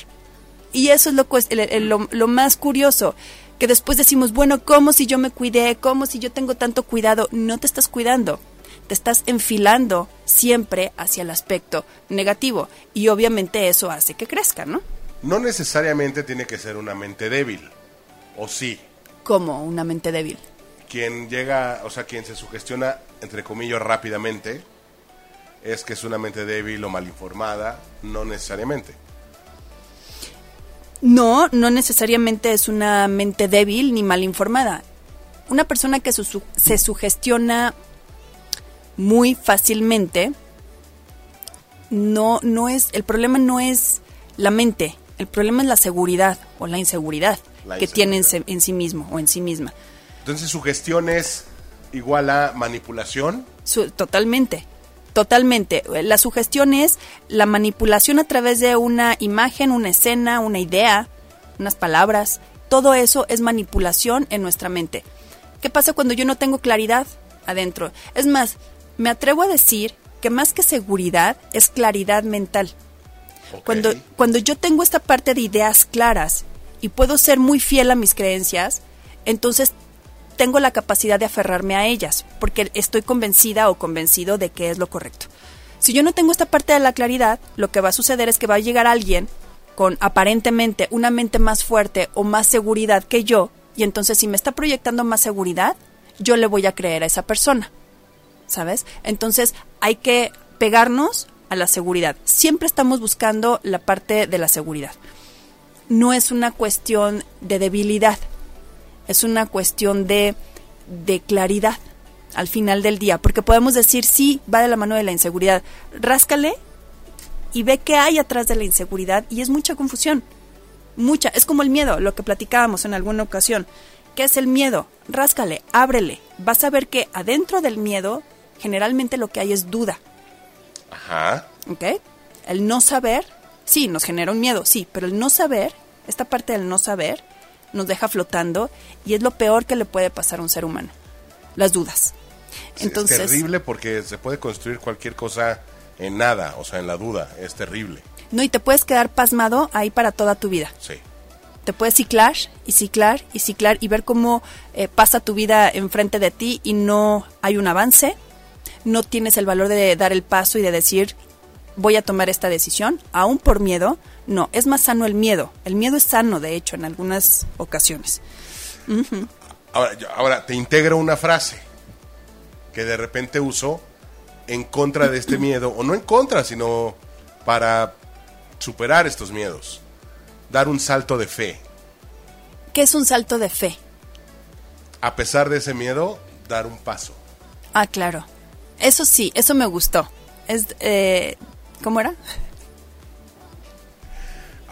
Y eso es lo, lo, lo más curioso que después decimos, bueno, ¿cómo si yo me cuidé? ¿Cómo si yo tengo tanto cuidado? No te estás cuidando, te estás enfilando siempre hacia el aspecto negativo y obviamente eso hace que crezca, ¿no? No necesariamente tiene que ser una mente débil, ¿o sí? ¿Cómo una mente débil? Quien llega, o sea, quien se sugestiona, entre comillas, rápidamente, es que es una mente débil o mal informada, no necesariamente. No, no necesariamente es una mente débil ni mal informada. Una persona que su- su- se sugestiona muy fácilmente, no, no es, el problema no es la mente, el problema es la seguridad o la inseguridad La que tiene en, en sí mismo o en sí misma. Entonces, sugestión es igual a manipulación. Su- totalmente, totalmente. La sugestión es la manipulación a través de una imagen, una escena, una idea, unas palabras. Todo eso es manipulación en nuestra mente. ¿Qué pasa cuando yo no tengo claridad adentro? Es más, me atrevo a decir que más que seguridad es claridad mental. Cuando, cuando yo tengo esta parte de ideas claras y puedo ser muy fiel a mis creencias, entonces tengo la capacidad de aferrarme a ellas, porque estoy convencida o convencido de que es lo correcto. Si yo no tengo esta parte de la claridad, lo que va a suceder es que va a llegar alguien con aparentemente una mente más fuerte o más seguridad que yo, y entonces si me está proyectando más seguridad, yo le voy a creer a esa persona. ¿sabes? Entonces hay que pegarnos a la seguridad. Siempre estamos buscando la parte de la seguridad. No es una cuestión de debilidad, es una cuestión de, de claridad al final del día, porque podemos decir, sí, va de la mano de la inseguridad. Ráscale y ve qué hay atrás de la inseguridad y es mucha confusión. Mucha, es como el miedo, lo que platicábamos en alguna ocasión. ¿Qué es el miedo? Ráscale, ábrele. Vas a ver que adentro del miedo generalmente lo que hay es duda, Ajá. ¿ok? El no saber, sí, nos genera un miedo, sí, pero el no saber, esta parte del no saber, nos deja flotando y es lo peor que le puede pasar a un ser humano, las dudas. Sí, Entonces, es terrible porque se puede construir cualquier cosa en nada, o sea, en la duda. Es terrible. no, y te puedes quedar pasmado ahí para toda tu vida. Sí. te puedes ciclar y ciclar y ciclar y ver cómo eh, pasa tu vida enfrente de ti y no hay un avance, no tienes el valor de dar el paso y de decir voy a tomar esta decisión, aún por miedo, no, es más sano el miedo, el miedo es sano de hecho en algunas ocasiones. Ahora, yo- ahora te integro una frase que de repente uso en contra de este miedo, o no en contra, sino para superar estos miedos. Dar un salto de fe. ¿Qué es un salto de fe? A pesar de ese miedo, dar un paso. Ah, claro, eso sí, eso me gustó. Es, eh, ¿Cómo era?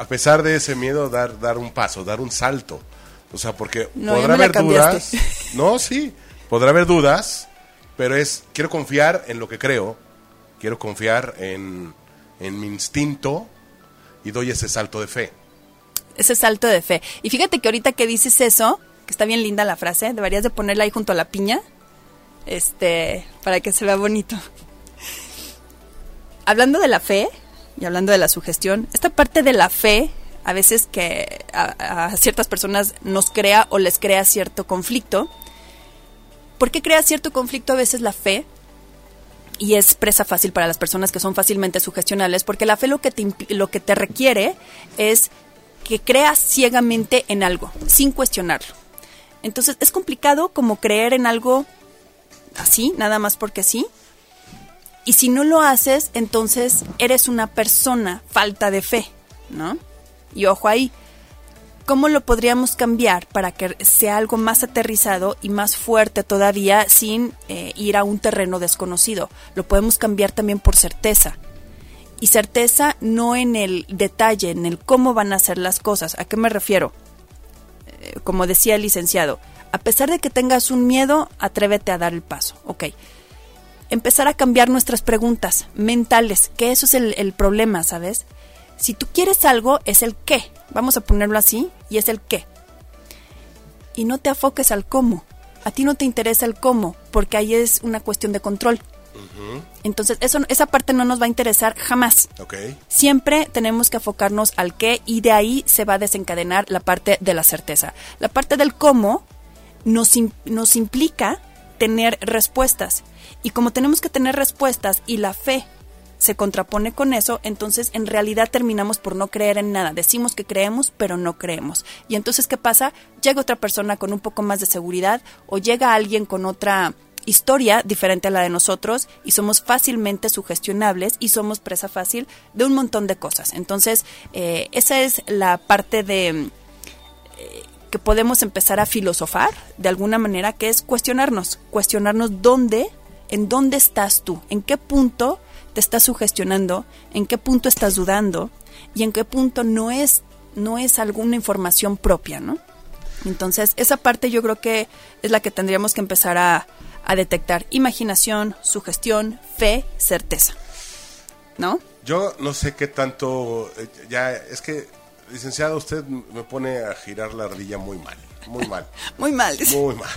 A pesar de ese miedo, dar, dar un paso, dar un salto. O sea, porque No, podrá haber dudas. No, sí, podrá haber dudas, pero es, quiero confiar en lo que creo, quiero confiar en, en mi instinto y doy ese salto de fe. ese salto de fe. Y fíjate que ahorita que dices eso, que está bien linda la frase, deberías de ponerla ahí junto a la piña, este, para que se vea bonito. Hablando de la fe y hablando de la sugestión, esta parte de la fe, a veces que a, ciertas personas nos crea o les crea cierto conflicto. ¿Por qué crea cierto conflicto a veces la fe? y es presa fácil para las personas que son fácilmente sugestionables, porque la fe lo que te, lo que te requiere es que creas ciegamente en algo, sin cuestionarlo. Entonces es complicado como creer en algo así, nada más porque sí. Y si no lo haces, entonces eres una persona falta de fe, ¿no? Y ojo ahí, ¿cómo lo podríamos cambiar para que sea algo más aterrizado y más fuerte todavía sin eh, ir a un terreno desconocido? Lo podemos cambiar también por certeza. Y certeza no en el detalle, en el cómo van a ser las cosas. ¿A qué me refiero? Eh, como decía el licenciado, a pesar de que tengas un miedo, atrévete a dar el paso. Ok. Empezar a cambiar nuestras preguntas mentales, que eso es el, el problema, ¿sabes? Si tú quieres algo, es el qué. Vamos a ponerlo así, y es el qué. Y no te afoques al cómo. A ti no te interesa el cómo, porque ahí es una cuestión de control. Entonces, eso, esa parte no nos va a interesar jamás. Siempre tenemos que enfocarnos al qué y de ahí se va a desencadenar la parte de la certeza. La parte del cómo nos implica tener respuestas. Y como tenemos que tener respuestas y la fe se contrapone con eso, entonces en realidad terminamos por no creer en nada. Decimos que creemos, pero no creemos. Y entonces, ¿qué pasa? Llega otra persona con un poco más de seguridad o llega alguien con otra historia diferente a la de nosotros y somos fácilmente sugestionables y somos presa fácil de un montón de cosas. Entonces, eh, esa es la parte de eh, que podemos empezar a filosofar de alguna manera, que es cuestionarnos, cuestionarnos dónde, en dónde estás tú, en qué punto te estás sugestionando, en qué punto estás dudando y en qué punto no es, no es alguna información propia, ¿no? Entonces, esa parte yo creo que es la que tendríamos que empezar a, a detectar imaginación, sugestión, fe, certeza. ¿No? Yo no sé qué tanto, eh, ya es que, licenciado, usted me pone a girar la ardilla muy mal, muy mal. muy mal. Muy mal.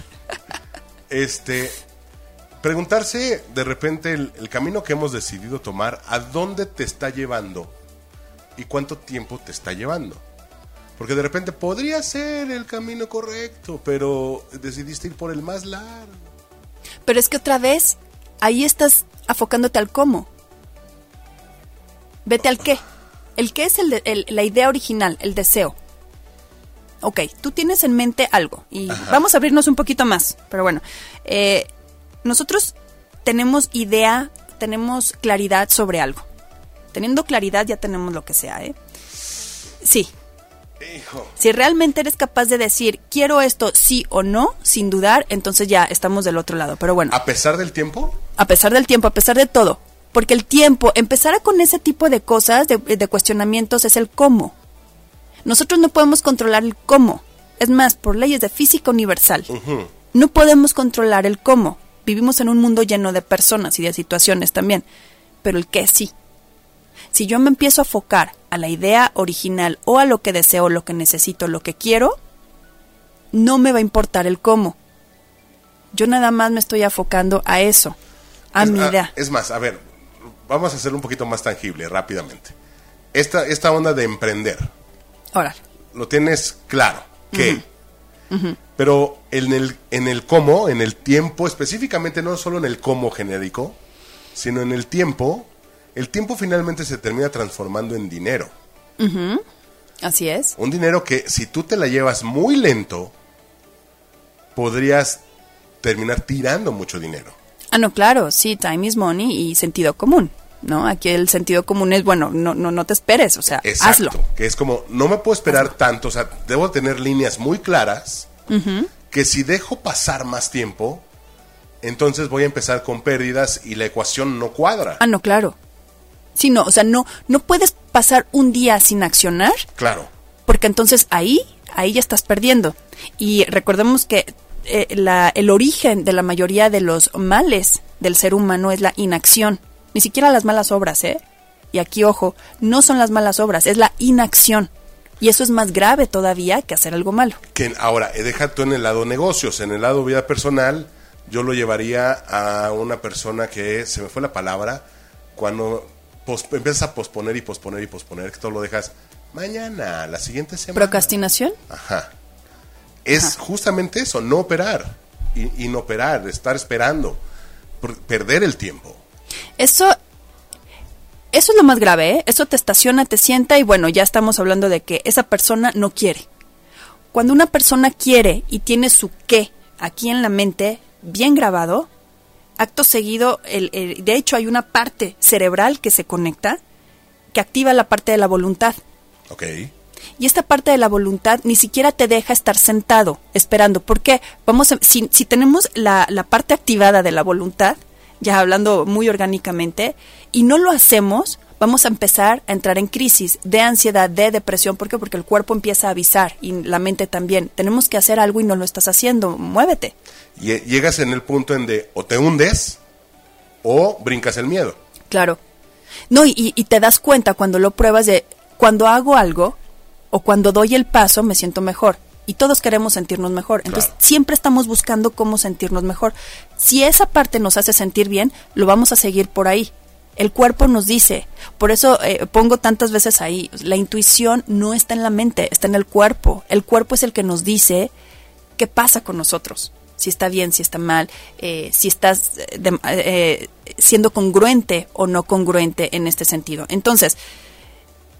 Este, preguntarse de repente el, el, camino que hemos decidido tomar, ¿a dónde te está llevando? ¿Y cuánto tiempo te está llevando? Porque de repente podría ser el camino correcto, pero decidiste ir por el más largo. Pero es que otra vez, ahí estás afocándote al cómo. Vete al qué. El qué es el, el, la idea original, el deseo. Ok, tú tienes en mente algo y Ajá. vamos a abrirnos un poquito más. Pero bueno, eh, nosotros tenemos idea, tenemos claridad sobre algo. Teniendo claridad ya tenemos lo que sea, ¿eh? Sí, Hijo. Si realmente eres capaz de decir, quiero esto sí o no, sin dudar, entonces ya estamos del otro lado. Pero bueno. ¿A pesar del tiempo? A pesar del tiempo, a pesar de todo. Porque el tiempo, empezar con ese tipo de cosas, de, de cuestionamientos, es el cómo. Nosotros no podemos controlar el cómo. Es más, por leyes de física universal, uh -huh. no podemos controlar el cómo. Vivimos en un mundo lleno de personas y de situaciones también. Pero el qué sí. Si yo me empiezo a focar a la idea original o a lo que deseo, lo que necesito, lo que quiero, no me va a importar el cómo. Yo nada más me estoy afocando a eso, a es, mi idea. es más, a ver, vamos a hacerlo un poquito más tangible, rápidamente. Esta, esta onda de emprender. Ahora. Lo tienes claro. ¿Qué? Uh -huh. Uh -huh. Pero en el, en el cómo, en el tiempo, específicamente no solo en el cómo genérico, sino en el tiempo, el tiempo finalmente se termina transformando en dinero. Uh -huh. Así es. Un dinero que si tú te la llevas muy lento, podrías terminar tirando mucho dinero. Ah, no, claro, sí, time is money y sentido común. ¿No? Aquí el sentido común es, bueno, no, no, no te esperes, o sea, Exacto, hazlo. Que es como, no me puedo esperar hazlo. tanto, o sea, debo tener líneas muy claras, uh -huh. que si dejo pasar más tiempo, entonces voy a empezar con pérdidas y la ecuación no cuadra. Ah, no, claro. Sí, no, o sea, no, no puedes pasar un día sin accionar. Claro. Porque entonces ahí, ahí ya estás perdiendo. Y recordemos que eh, la, el origen de la mayoría de los males del ser humano es la inacción. Ni siquiera las malas obras, ¿eh? Y aquí, ojo, no son las malas obras, es la inacción. Y eso es más grave todavía que hacer algo malo. Que ahora, eh, deja tú en el lado negocios, en el lado vida personal, yo lo llevaría a una persona que, se me fue la palabra, cuando empiezas a posponer y posponer y posponer, que todo lo dejas mañana, la siguiente semana. ¿Procrastinación? Ajá. Es Ajá. justamente eso, no operar, inoperar, estar esperando, perder el tiempo. Eso, eso es lo más grave, ¿eh? Eso te estaciona, te sienta y bueno, ya estamos hablando de que esa persona no quiere. Cuando una persona quiere y tiene su qué aquí en la mente bien grabado, acto seguido, el, el, de hecho hay una parte cerebral que se conecta que activa la parte de la voluntad. Ok. Y esta parte de la voluntad ni siquiera te deja estar sentado esperando. ¿Por qué? Vamos a, si, si tenemos la, la parte activada de la voluntad, ya hablando muy orgánicamente, y no lo hacemos, vamos a empezar a entrar en crisis de ansiedad, de depresión. ¿Por qué? Porque el cuerpo empieza a avisar y la mente también. Tenemos que hacer algo y no lo estás haciendo. Muévete. Y llegas en el punto en de o te hundes o brincas el miedo. Claro. No, y, y te das cuenta cuando lo pruebas de cuando hago algo o cuando doy el paso me siento mejor y todos queremos sentirnos mejor. Entonces, claro. siempre estamos buscando cómo sentirnos mejor. Si esa parte nos hace sentir bien, lo vamos a seguir por ahí. El cuerpo nos dice, por eso eh, pongo tantas veces ahí, la intuición no está en la mente, está en el cuerpo. El cuerpo es el que nos dice qué pasa con nosotros, si está bien, si está mal, eh, si estás de, eh, siendo congruente o no congruente en este sentido. Entonces,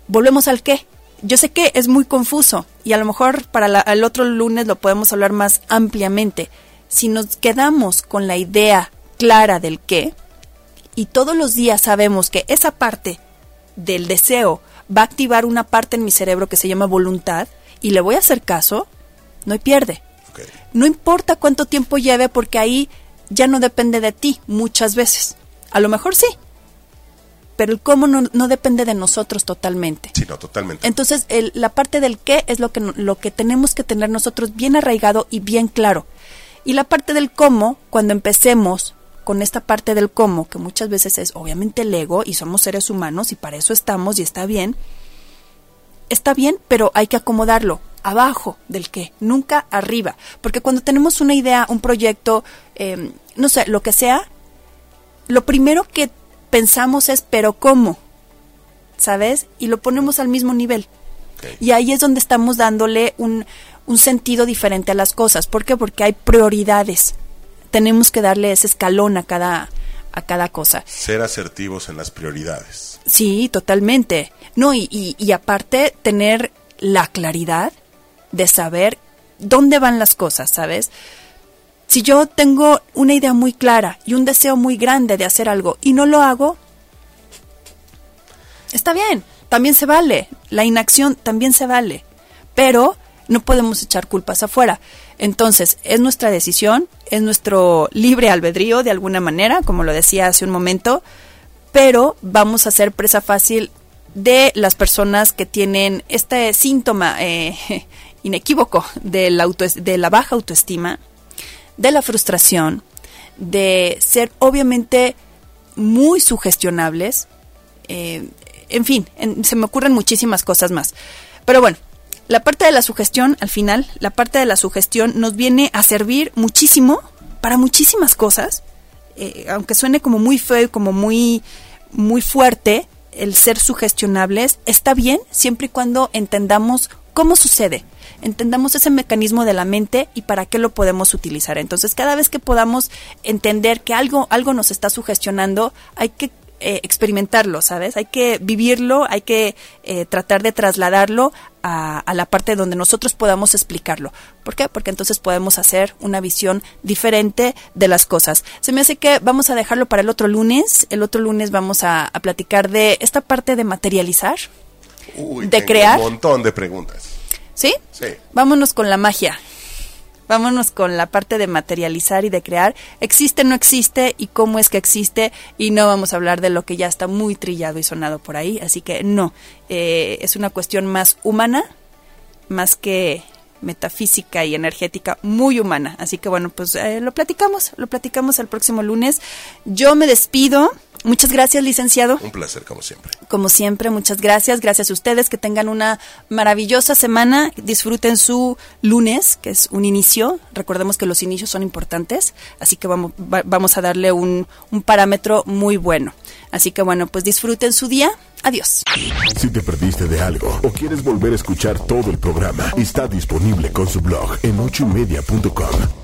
volvemos al qué yo sé que es muy confuso y a lo mejor para la, el otro lunes lo podemos hablar más ampliamente. si nos quedamos con la idea clara del qué, y todos los días sabemos que esa parte del deseo va a activar una parte en mi cerebro que se llama voluntad, y le voy a hacer caso, no hay pierde. No importa cuánto tiempo lleve porque ahí ya no depende de ti muchas veces. A lo mejor sí, pero el cómo no, no depende de nosotros totalmente. Sí, no, totalmente. Entonces, el- la parte del qué es lo que, lo que tenemos que tener nosotros bien arraigado y bien claro. Y la parte del cómo, cuando empecemos con esta parte del cómo, que muchas veces es obviamente el ego y somos seres humanos y para eso estamos y está bien, está bien, pero hay que acomodarlo abajo del qué, nunca arriba. Porque cuando tenemos una idea, un proyecto, eh, no sé, lo que sea, lo primero que pensamos es, pero ¿cómo? ¿Sabes? Y lo ponemos al mismo nivel. Y ahí es donde estamos dándole un, un sentido diferente a las cosas. ¿Por qué? Porque hay prioridades. Tenemos que darle ese escalón a cada, a cada cosa. Ser asertivos en las prioridades. Sí, totalmente. No, y, y, y aparte tener la claridad de saber dónde van las cosas, ¿sabes? Si yo tengo una idea muy clara y un deseo muy grande de hacer algo y no lo hago, está bien, también se vale. La inacción también se vale. Pero no podemos echar culpas afuera. Entonces, es nuestra decisión, es nuestro libre albedrío de alguna manera, como lo decía hace un momento, pero vamos a ser presa fácil de las personas que tienen este síntoma eh, inequívoco de la, autoes- de la baja autoestima, de la frustración, de ser obviamente muy sugestionables, eh, en fin, en- se me ocurren muchísimas cosas más. Pero bueno, la parte de la sugestión, al final, la parte de la sugestión nos viene a servir muchísimo para muchísimas cosas, eh, aunque suene como muy feo y como muy, muy fuerte, el ser sugestionables está bien siempre y cuando entendamos cómo sucede, entendamos ese mecanismo de la mente y para qué lo podemos utilizar. Entonces, cada vez que podamos entender que algo, algo nos está sugestionando, hay que eh, experimentarlo, ¿sabes? Hay que vivirlo, hay que eh, tratar de trasladarlo a, la parte donde nosotros podamos explicarlo. ¿Por qué? Porque entonces podemos hacer una visión diferente de las cosas. Se me hace que vamos a dejarlo para el otro lunes. El otro lunes vamos a platicar de esta parte de materializar. Uy, ¿De crear? Un montón de preguntas. ¿Sí? Sí. Vámonos con la magia. Vámonos con la parte de materializar y de crear. ¿Existe, no existe? ¿Y cómo es que existe? Y no vamos a hablar de lo que ya está muy trillado y sonado por ahí. Así que no. Eh, es una cuestión más humana, más que metafísica y energética, muy humana. Así que bueno, pues eh, lo platicamos. Lo platicamos el próximo lunes. Yo me despido. Muchas gracias, licenciado. Un placer, como siempre. Como siempre, muchas gracias. Gracias a ustedes. Que tengan una maravillosa semana. Disfruten su lunes, que es un inicio. Recordemos que los inicios son importantes. Así que vamos, va- vamos a darle un, un parámetro muy bueno. Así que bueno, pues disfruten su día. Adiós. Si te perdiste de algo o quieres volver a escuchar todo el programa, está disponible con su blog en ochoymedia.com.